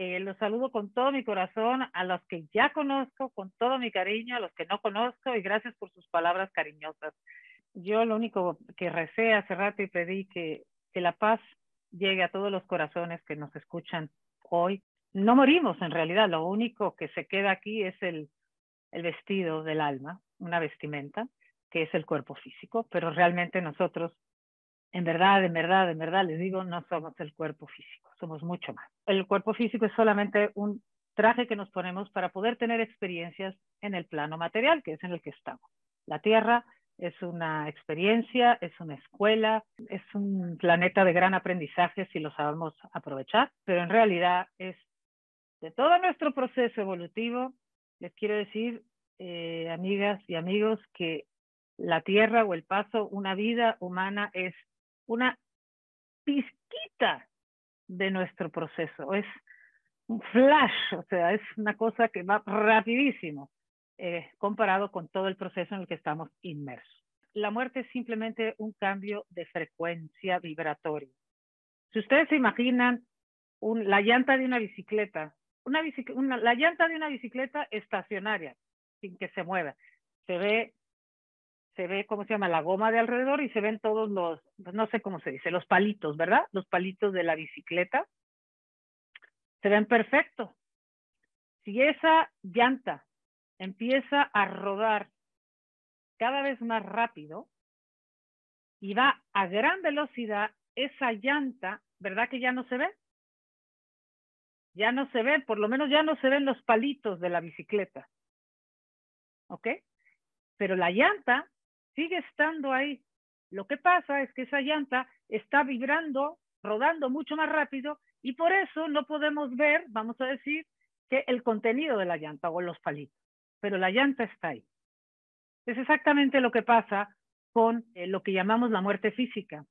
Eh, los saludo con todo mi corazón a los que ya conozco, con todo mi cariño, a los que no conozco y gracias por sus palabras cariñosas. Yo lo único que recé hace rato y pedí que, que la paz llegue a todos los corazones que nos escuchan hoy. No morimos en realidad, lo único que se queda aquí es el, el vestido del alma, una vestimenta, que es el cuerpo físico, pero realmente nosotros en verdad, en verdad, en verdad, les digo, no somos el cuerpo físico, somos mucho más. El cuerpo físico es solamente un traje que nos ponemos para poder tener experiencias en el plano material, que es en el que estamos. La Tierra es una experiencia, es una escuela, es un planeta de gran aprendizaje si lo sabemos aprovechar, pero en realidad es de todo nuestro proceso evolutivo, les quiero decir, eh, amigas y amigos, que la Tierra o el paso, una vida humana es una pizquita de nuestro proceso. Es un flash, o sea, es una cosa que va rapidísimo eh, comparado con todo el proceso en el que estamos inmersos. La muerte es simplemente un cambio de frecuencia vibratoria. Si ustedes se imaginan la llanta de una bicicleta, una, una, la llanta de una bicicleta estacionaria, sin que se mueva, se ve se ve, ¿cómo se llama? La goma de alrededor y se ven todos los, pues, no sé cómo se dice, los palitos, ¿verdad? Los palitos de la bicicleta. Se ven perfectos. Si esa llanta empieza a rodar cada vez más rápido y va a gran velocidad, esa llanta, ¿verdad que ya no se ve? Ya no se ve, por lo menos ya no se ven los palitos de la bicicleta. ¿Ok? Pero la llanta sigue estando ahí. Lo que pasa es que esa llanta está vibrando, rodando mucho más rápido y por eso no podemos ver, vamos a decir, que el contenido de la llanta o los palitos, pero la llanta está ahí. Es exactamente lo que pasa con eh, lo que llamamos la muerte física.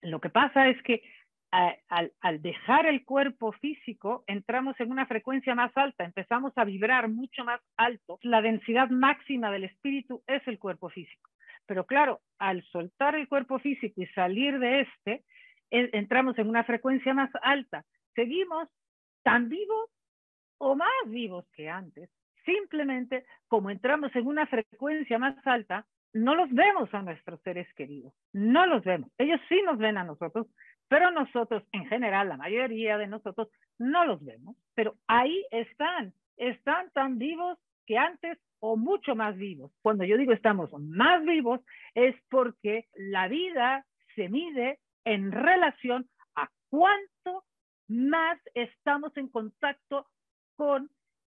Lo que pasa es que al, al, dejar el cuerpo físico, entramos en una frecuencia más alta, empezamos a vibrar mucho más alto. La densidad máxima del espíritu es el cuerpo físico. Pero claro, al soltar el cuerpo físico y salir de este, entramos en una frecuencia más alta. Seguimos tan vivos o más vivos que antes. Simplemente como entramos en una frecuencia más alta, no los vemos a nuestros seres queridos, no los vemos. Ellos sí nos ven a nosotros, pero nosotros, en general, la mayoría de nosotros, no los vemos, pero ahí están, están tan vivos que antes o mucho más vivos. Cuando yo digo estamos más vivos, es porque la vida se mide en relación a cuánto más estamos en contacto con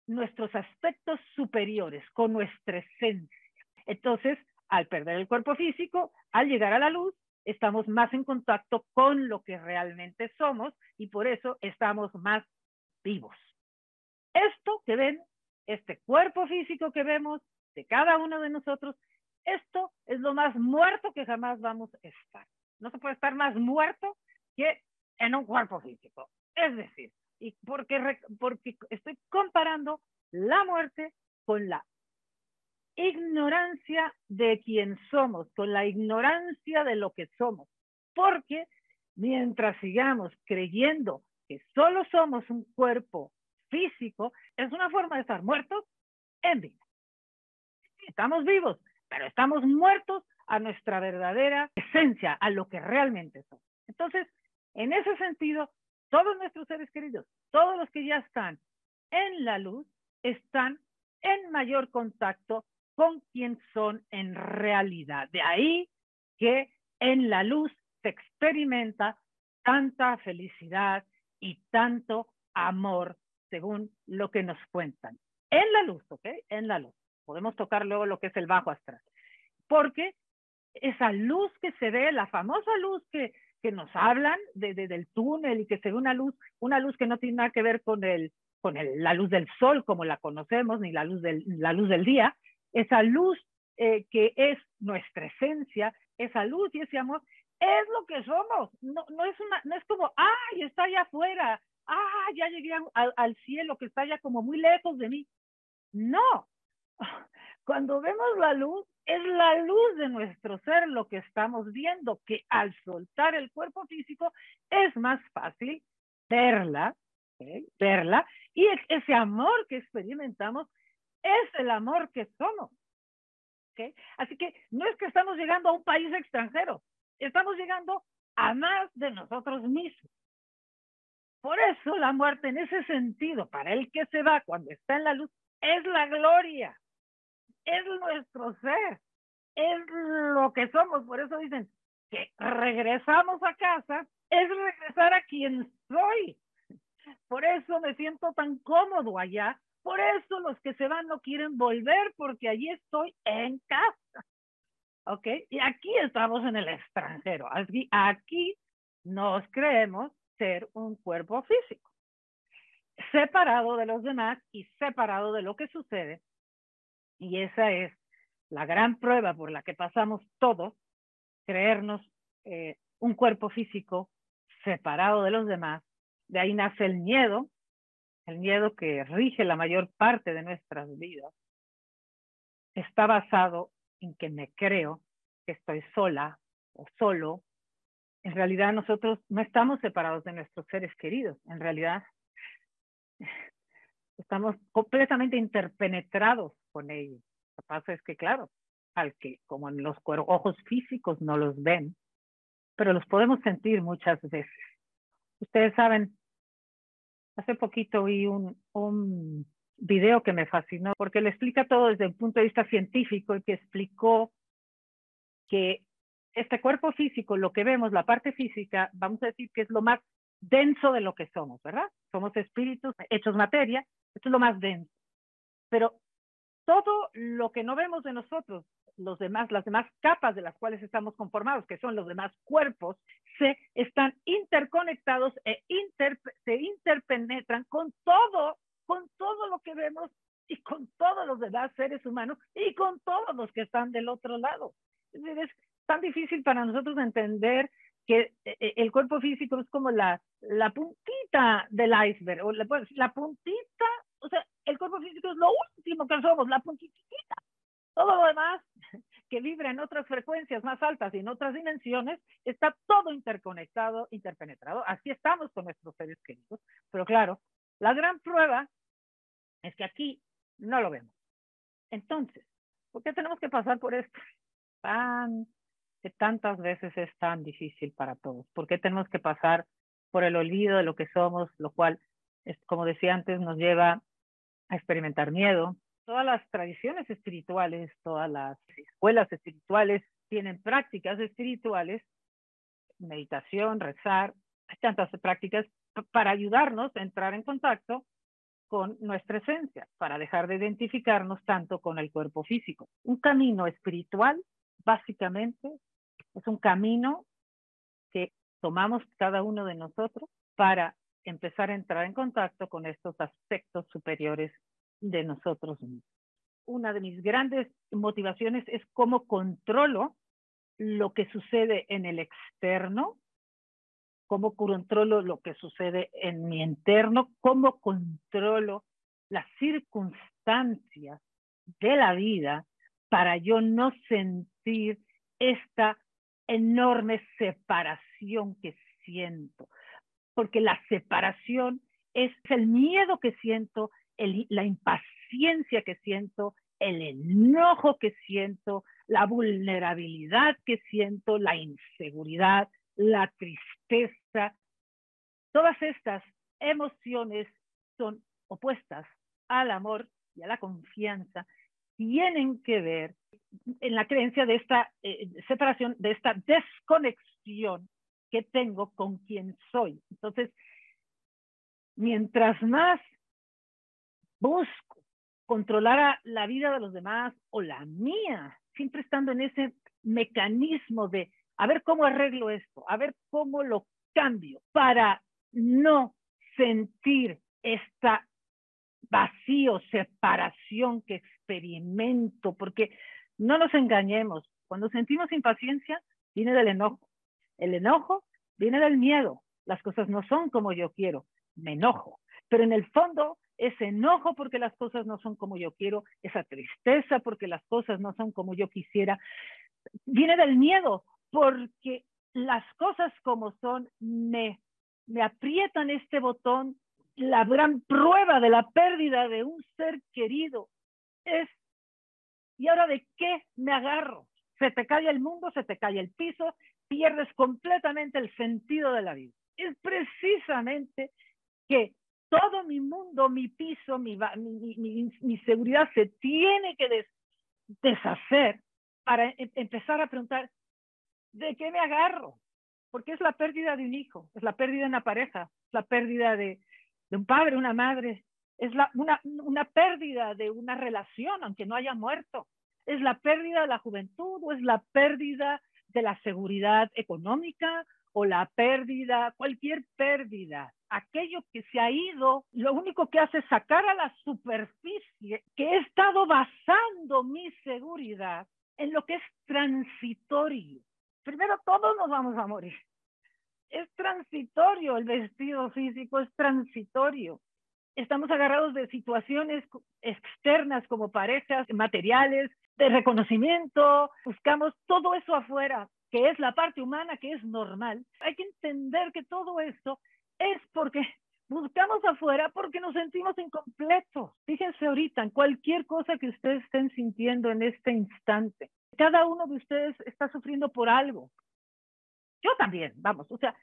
nuestros aspectos superiores, con nuestra esencia. Entonces, al perder el cuerpo físico, al llegar a la luz, estamos más en contacto con lo que realmente somos y por eso estamos más vivos. Esto que ven, este cuerpo físico que vemos de cada uno de nosotros, esto es lo más muerto que jamás vamos a estar. No se puede estar más muerto que en un cuerpo físico. Es decir, y porque, porque estoy comparando la muerte con la ignorancia de quién somos, con la ignorancia de lo que somos. Porque mientras sigamos creyendo que solo somos un cuerpo físico, es una forma de estar muertos en vida. Estamos vivos, pero estamos muertos a nuestra verdadera esencia, a lo que realmente somos. Entonces, en ese sentido, todos nuestros seres queridos, todos los que ya están en la luz, están en mayor contacto con quien son en realidad. De ahí que en la luz se experimenta tanta felicidad y tanto amor, según lo que nos cuentan. En la luz, ¿ok? En la luz. Podemos tocar luego lo que es el bajo astral. Porque esa luz que se ve, la famosa luz que, que nos hablan de, del túnel y que se ve una luz, una luz que no tiene nada que ver con, el, con el, la luz del sol como la conocemos, ni la luz del, la luz del día, esa luz eh, que es nuestra esencia, esa luz y ese amor, es lo que somos. No, no, es, una, no es como, ay, está allá afuera, ah, ya llegué al, cielo que está ya como muy lejos de mí. No, cuando vemos la luz, es la luz de nuestro ser lo que estamos viendo, que al soltar el cuerpo físico es más fácil verla, verla, y ese amor que experimentamos es el amor que somos. Así que no es que estamos llegando a un país extranjero, estamos llegando a más de nosotros mismos. Por eso la muerte en ese sentido, para el que se va cuando está en la luz, es la gloria, es nuestro ser, es lo que somos. Por eso dicen que regresamos a casa, es regresar a quien soy. Por eso me siento tan cómodo allá, por eso los que se van no quieren volver porque allí estoy en casa. ¿Ok? Y aquí estamos en el extranjero. Aquí, aquí nos creemos ser un cuerpo físico, separado de los demás y separado de lo que sucede. Y esa es la gran prueba por la que pasamos todos, creernos eh, un cuerpo físico separado de los demás. De ahí nace el miedo, el miedo que rige la mayor parte de nuestras vidas, está basado en que me creo que estoy sola o solo. En realidad nosotros no estamos separados de nuestros seres queridos, en realidad estamos completamente interpenetrados con ellos. Lo que pasa es que, claro, al que como en los ojos físicos no los ven, pero los podemos sentir muchas veces. Ustedes saben, Hace poquito vi un, un video que me fascinó porque le explica todo desde un punto de vista científico y que explicó que este cuerpo físico, lo que vemos, la parte física, vamos a decir que es lo más denso de lo que somos, ¿verdad? Somos espíritus hechos materia, esto es lo más denso. Pero todo lo que no vemos de nosotros, los demás, las demás capas de las cuales estamos conformados, que son los demás cuerpos, se están interconectados e se interpenetran con todo, con todo lo que vemos y con todos los demás seres humanos y con todos los que están del otro lado. Es, es tan difícil para nosotros entender que eh, eh, el cuerpo físico es como la, la puntita del iceberg, o la, la puntita, o sea, el cuerpo físico es lo último que somos, la puntita. Todo lo demás que vibra en otras frecuencias más altas y en otras dimensiones, está todo interconectado, interpenetrado. Así estamos con nuestros seres queridos. Pero claro, la gran prueba es que aquí no lo vemos. Entonces, ¿por qué tenemos que pasar por esto? Tan, que tantas veces es tan difícil para todos. ¿Por qué tenemos que pasar por el olvido de lo que somos, lo cual, como decía antes, nos lleva a experimentar miedo, todas las tradiciones espirituales, todas las escuelas espirituales tienen prácticas espirituales, meditación, rezar, hay tantas prácticas para ayudarnos a entrar en contacto con nuestra esencia, para dejar de identificarnos tanto con el cuerpo físico. Un camino espiritual, básicamente, es un camino que tomamos cada uno de nosotros para empezar a entrar en contacto con estos aspectos superiores de nosotros mismos. Una de mis grandes motivaciones es cómo controlo lo que sucede en el externo, cómo controlo lo que sucede en mi interno, cómo controlo las circunstancias de la vida para yo no sentir esta enorme separación que siento. Porque la separación es el miedo que siento, la impaciencia que siento, el enojo que siento, la vulnerabilidad que siento, la inseguridad, la tristeza. Todas estas emociones son opuestas al amor y a la confianza, tienen que ver en la creencia de esta eh, separación, de esta desconexión que tengo con quien soy. Entonces, mientras más busco controlar la vida de los demás o la mía, siempre estando en ese mecanismo de a ver cómo arreglo esto, a ver cómo lo cambio para no sentir esta vacío, separación que experimento, porque no nos engañemos, cuando sentimos impaciencia viene del enojo, el enojo viene del miedo, las cosas no son como yo quiero, me enojo, pero en el fondo ese enojo porque las cosas no son como yo quiero, esa tristeza porque las cosas no son como yo quisiera, viene del miedo, porque las cosas como son me, me aprietan este botón la gran prueba de la pérdida de un ser querido es, ¿y ahora de qué me agarro? Se te cae el mundo, se te cae el piso, pierdes completamente el sentido de la vida. Es precisamente que todo mi mundo, mi piso, mi, mi, seguridad se tiene que deshacer para em, empezar a preguntar, ¿de qué me agarro? Porque es la pérdida de un hijo, es la pérdida de una pareja, es la pérdida de, de un padre, una madre, es la, una, una pérdida de una relación, aunque no haya muerto, es la pérdida de la juventud o es la pérdida de la seguridad económica o la pérdida, cualquier pérdida, aquello que se ha ido, lo único que hace es sacar a la superficie que he estado basando mi seguridad en lo que es transitorio. Primero, todos nos vamos a morir. Es transitorio el vestido físico, es transitorio. Estamos agarrados de situaciones externas como parejas, materiales, de reconocimiento, buscamos todo eso afuera, que es la parte humana, que es normal. Hay que entender que todo esto es porque buscamos afuera porque nos sentimos incompletos. Fíjense ahorita en cualquier cosa que ustedes estén sintiendo en este instante. Cada uno de ustedes está sufriendo por algo. Yo también, vamos, o sea,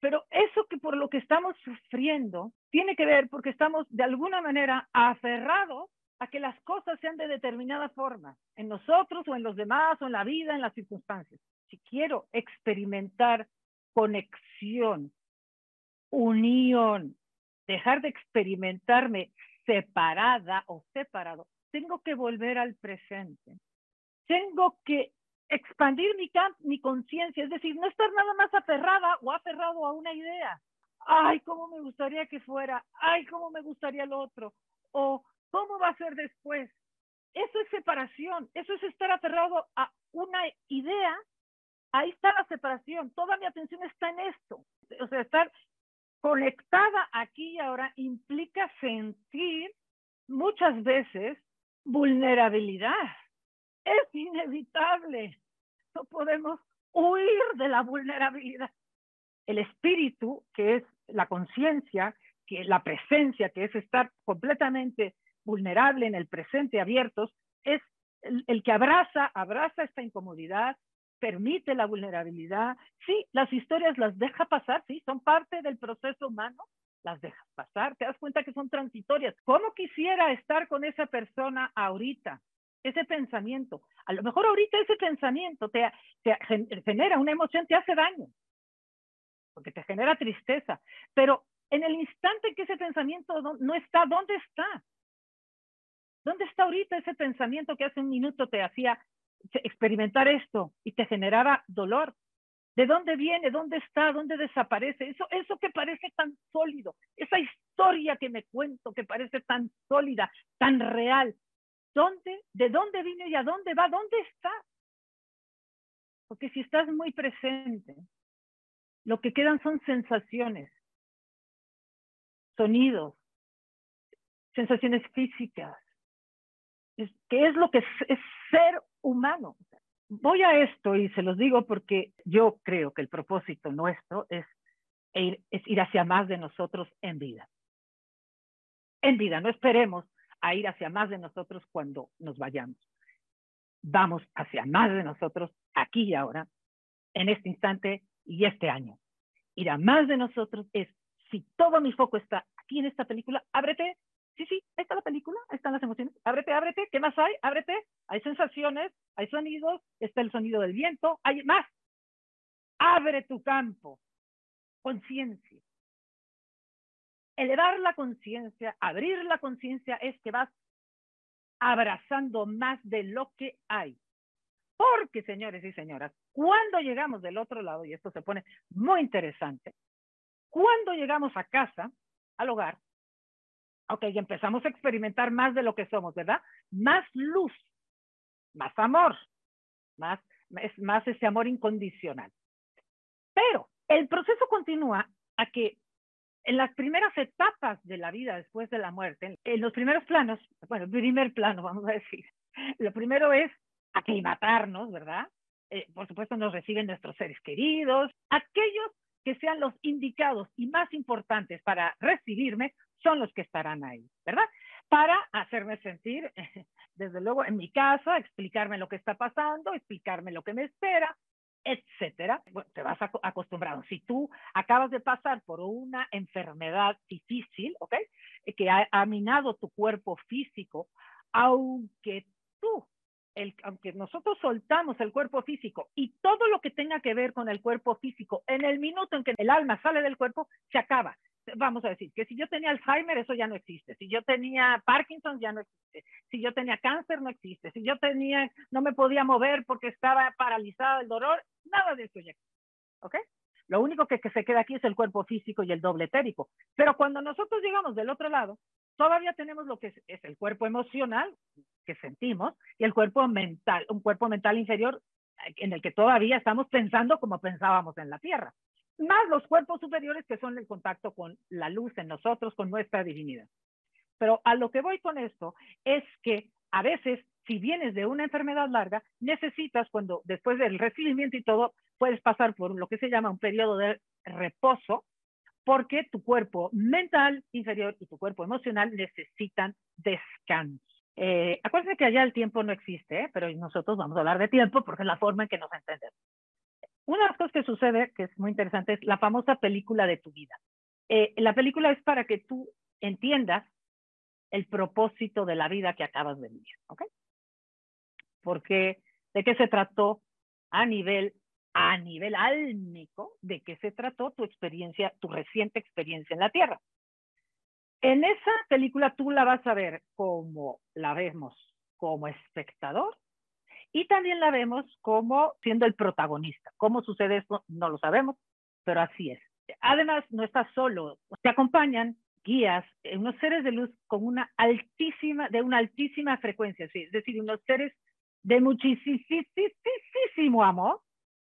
pero eso que por lo que estamos sufriendo tiene que ver porque estamos de alguna manera aferrados a que las cosas sean de determinada forma, en nosotros o en los demás o en la vida, en las circunstancias. Si quiero experimentar conexión, unión, dejar de experimentarme separada o separado, tengo que volver al presente. Tengo que expandir mi, conciencia, es decir, no estar nada más aferrada o aferrado a una idea. Ay, cómo me gustaría que fuera, ay, cómo me gustaría el otro, o ¿Cómo va a ser después? Eso es separación, eso es estar aferrado a una idea. Ahí está la separación, toda mi atención está en esto. O sea, estar conectada aquí y ahora implica sentir muchas veces vulnerabilidad. Es inevitable. No podemos huir de la vulnerabilidad. El espíritu, que es la conciencia, que la presencia, que es estar completamente vulnerable, en el presente, abiertos, es el, que abraza, abraza esta incomodidad, permite la vulnerabilidad. Sí, las historias las deja pasar, sí, son parte del proceso humano, las deja pasar, te das cuenta que son transitorias. ¿Cómo quisiera estar con esa persona ahorita? Ese pensamiento. A lo mejor ahorita ese pensamiento te, te genera una emoción, te hace daño, porque te genera tristeza, pero en el instante que ese pensamiento no está, ¿dónde está? ¿Dónde está ahorita ese pensamiento que hace un minuto te hacía experimentar esto y te generaba dolor? ¿De dónde viene? ¿Dónde está? ¿Dónde desaparece? Eso, eso que parece tan sólido, esa historia que me cuento que parece tan sólida, tan real. ¿Dónde? ¿De dónde vino y a dónde va? ¿Dónde está? Porque si estás muy presente, lo que quedan son sensaciones, sonidos, sensaciones físicas, ¿Qué es lo que es, ser humano. Voy a esto y se los digo porque yo creo que el propósito nuestro es ir, hacia más de nosotros en vida. En vida, no esperemos a ir hacia más de nosotros cuando nos vayamos. Vamos hacia más de nosotros aquí y ahora, en este instante y este año. Ir a más de nosotros es, si todo mi foco está aquí en esta película, ábrete sí, sí, ahí está la película, ahí están las emociones, ábrete, ábrete, ¿qué más hay? Ábrete, hay sensaciones, hay sonidos, está el sonido del viento, hay más. Abre tu campo, conciencia. Elevar la conciencia, abrir la conciencia es que vas abrazando más de lo que hay. Porque, señores y señoras, cuando llegamos del otro lado, y esto se pone muy interesante, cuando llegamos a casa, al hogar, Ok, y empezamos a experimentar más de lo que somos, ¿verdad? Más luz, más amor, más, es más ese amor incondicional. Pero el proceso continúa a que en las primeras etapas de la vida después de la muerte, en los primeros planos, bueno, el primer plano, vamos a decir, lo primero es aclimatarnos, ¿verdad? Eh, por supuesto nos reciben nuestros seres queridos, aquellos que sean los indicados y más importantes para recibirme son los que estarán ahí, ¿verdad? Para hacerme sentir, desde luego, en mi casa, explicarme lo que está pasando, explicarme lo que me espera, etcétera. Bueno, te vas acostumbrado. Si tú acabas de pasar por una enfermedad difícil, ¿ok? Que ha, ha minado tu cuerpo físico, aunque tú aunque nosotros soltamos el cuerpo físico y todo lo que tenga que ver con el cuerpo físico, en el minuto en que el alma sale del cuerpo, se acaba. Vamos a decir que si yo tenía Alzheimer, eso ya no existe. Si yo tenía Parkinson, ya no existe. Si yo tenía cáncer, no existe. Si yo tenía, no me podía mover porque estaba paralizado el dolor, nada de eso ya existe. ¿Ok? Lo único que, que se queda aquí es el cuerpo físico y el doble etérico. Pero cuando nosotros llegamos del otro lado, todavía tenemos lo que es, el cuerpo emocional que sentimos y el cuerpo mental, un cuerpo mental inferior en el que todavía estamos pensando como pensábamos en la Tierra, más los cuerpos superiores que son el contacto con la luz en nosotros, con nuestra divinidad. Pero a lo que voy con esto es que a veces, si vienes de una enfermedad larga, necesitas, cuando después del recibimiento y todo, puedes pasar por lo que se llama un periodo de reposo, porque tu cuerpo mental inferior y tu cuerpo emocional necesitan descanso. Eh, acuérdense que allá el tiempo no existe, ¿eh? pero nosotros vamos a hablar de tiempo porque es la forma en que nos entendemos. Una de las cosas que sucede, que es muy interesante, es la famosa película de tu vida. Eh, la película es para que tú entiendas el propósito de la vida que acabas de vivir, ¿ok? Porque de qué se trató a nivel a nivel álmico de qué se trató tu experiencia, tu reciente experiencia en la Tierra. En esa película tú la vas a ver como la vemos como espectador y también la vemos como siendo el protagonista. ¿Cómo sucede esto? No lo sabemos, pero así es. Además, no estás solo, te acompañan guías, unos seres de luz con una altísima, de una altísima frecuencia, es decir, unos seres de muchísimo amor,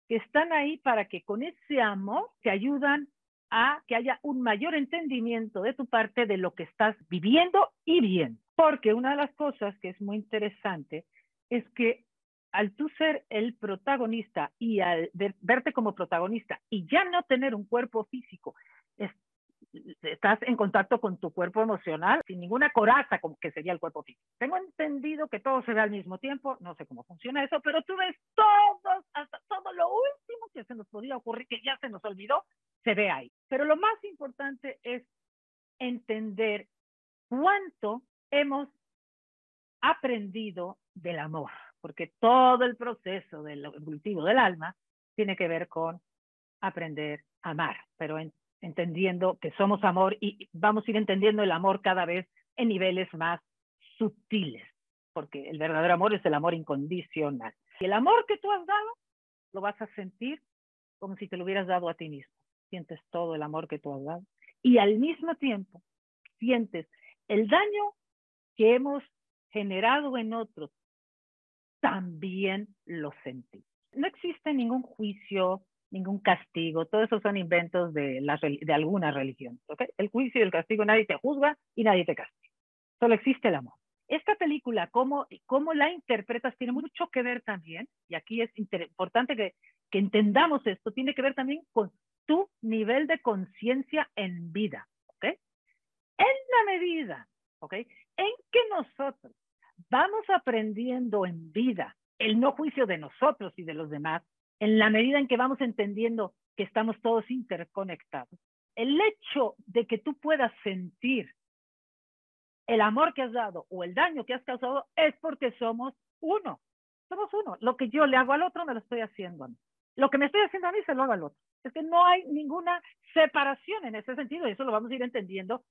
que están ahí para que con ese amor te ayudan a que haya un mayor entendimiento de tu parte de lo que estás viviendo y bien. Porque una de las cosas que es muy interesante es que al tú ser el protagonista y al verte como protagonista y ya no tener un cuerpo físico, estás en contacto con tu cuerpo emocional sin ninguna coraza, como que sería el cuerpo físico. Tengo entendido que todo se ve al mismo tiempo, no sé cómo funciona eso, pero tú ves todo, hasta todo lo último que se nos podía ocurrir, que ya se nos olvidó, se ve ahí. Pero lo más importante es entender cuánto hemos aprendido del amor, porque todo el proceso del evolutivo del alma tiene que ver con aprender a amar, pero en entendiendo que somos amor y vamos a ir entendiendo el amor cada vez en niveles más sutiles, porque el verdadero amor es el amor incondicional. Y el amor que tú has dado, lo vas a sentir como si te lo hubieras dado a ti mismo. Sientes todo el amor que tú has dado y al mismo tiempo sientes el daño que hemos generado en otros, también lo sentí. No existe ningún juicio, ningún castigo, todo eso son inventos de, la, de alguna religión. ¿okay? El juicio y el castigo, nadie te juzga y nadie te castiga. Solo existe el amor. Esta película, cómo, cómo la interpretas, tiene mucho que ver también, y aquí es importante que, que entendamos esto, tiene que ver también con tu nivel de conciencia en vida. ¿okay? En la medida ¿okay? en que nosotros vamos aprendiendo en vida el no juicio de nosotros y de los demás, en la medida en que vamos entendiendo que estamos todos interconectados. El hecho de que tú puedas sentir el amor que has dado o el daño que has causado es porque somos uno. Somos uno. Lo que yo le hago al otro me lo estoy haciendo a mí. Lo que me estoy haciendo a mí se lo hago al otro. Es que no hay ninguna separación en ese sentido y eso lo vamos a ir entendiendo.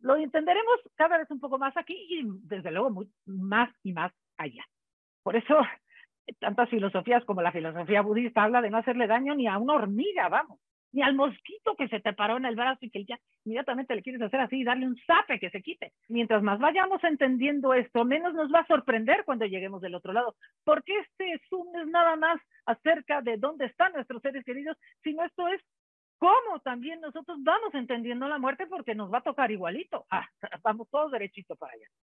Lo entenderemos cada vez un poco más aquí y desde luego más y más allá. Por eso tantas filosofías como la filosofía budista habla de no hacerle daño ni a una hormiga, vamos, ni al mosquito que se te paró en el brazo y que ya inmediatamente le quieres hacer así y darle un zape que se quite. Mientras más vayamos entendiendo esto, menos nos va a sorprender cuando lleguemos del otro lado, porque este Zoom es nada más acerca de dónde están nuestros seres queridos, sino esto es cómo también nosotros vamos entendiendo la muerte porque nos va a tocar igualito. Ah, vamos todos derechito para allá.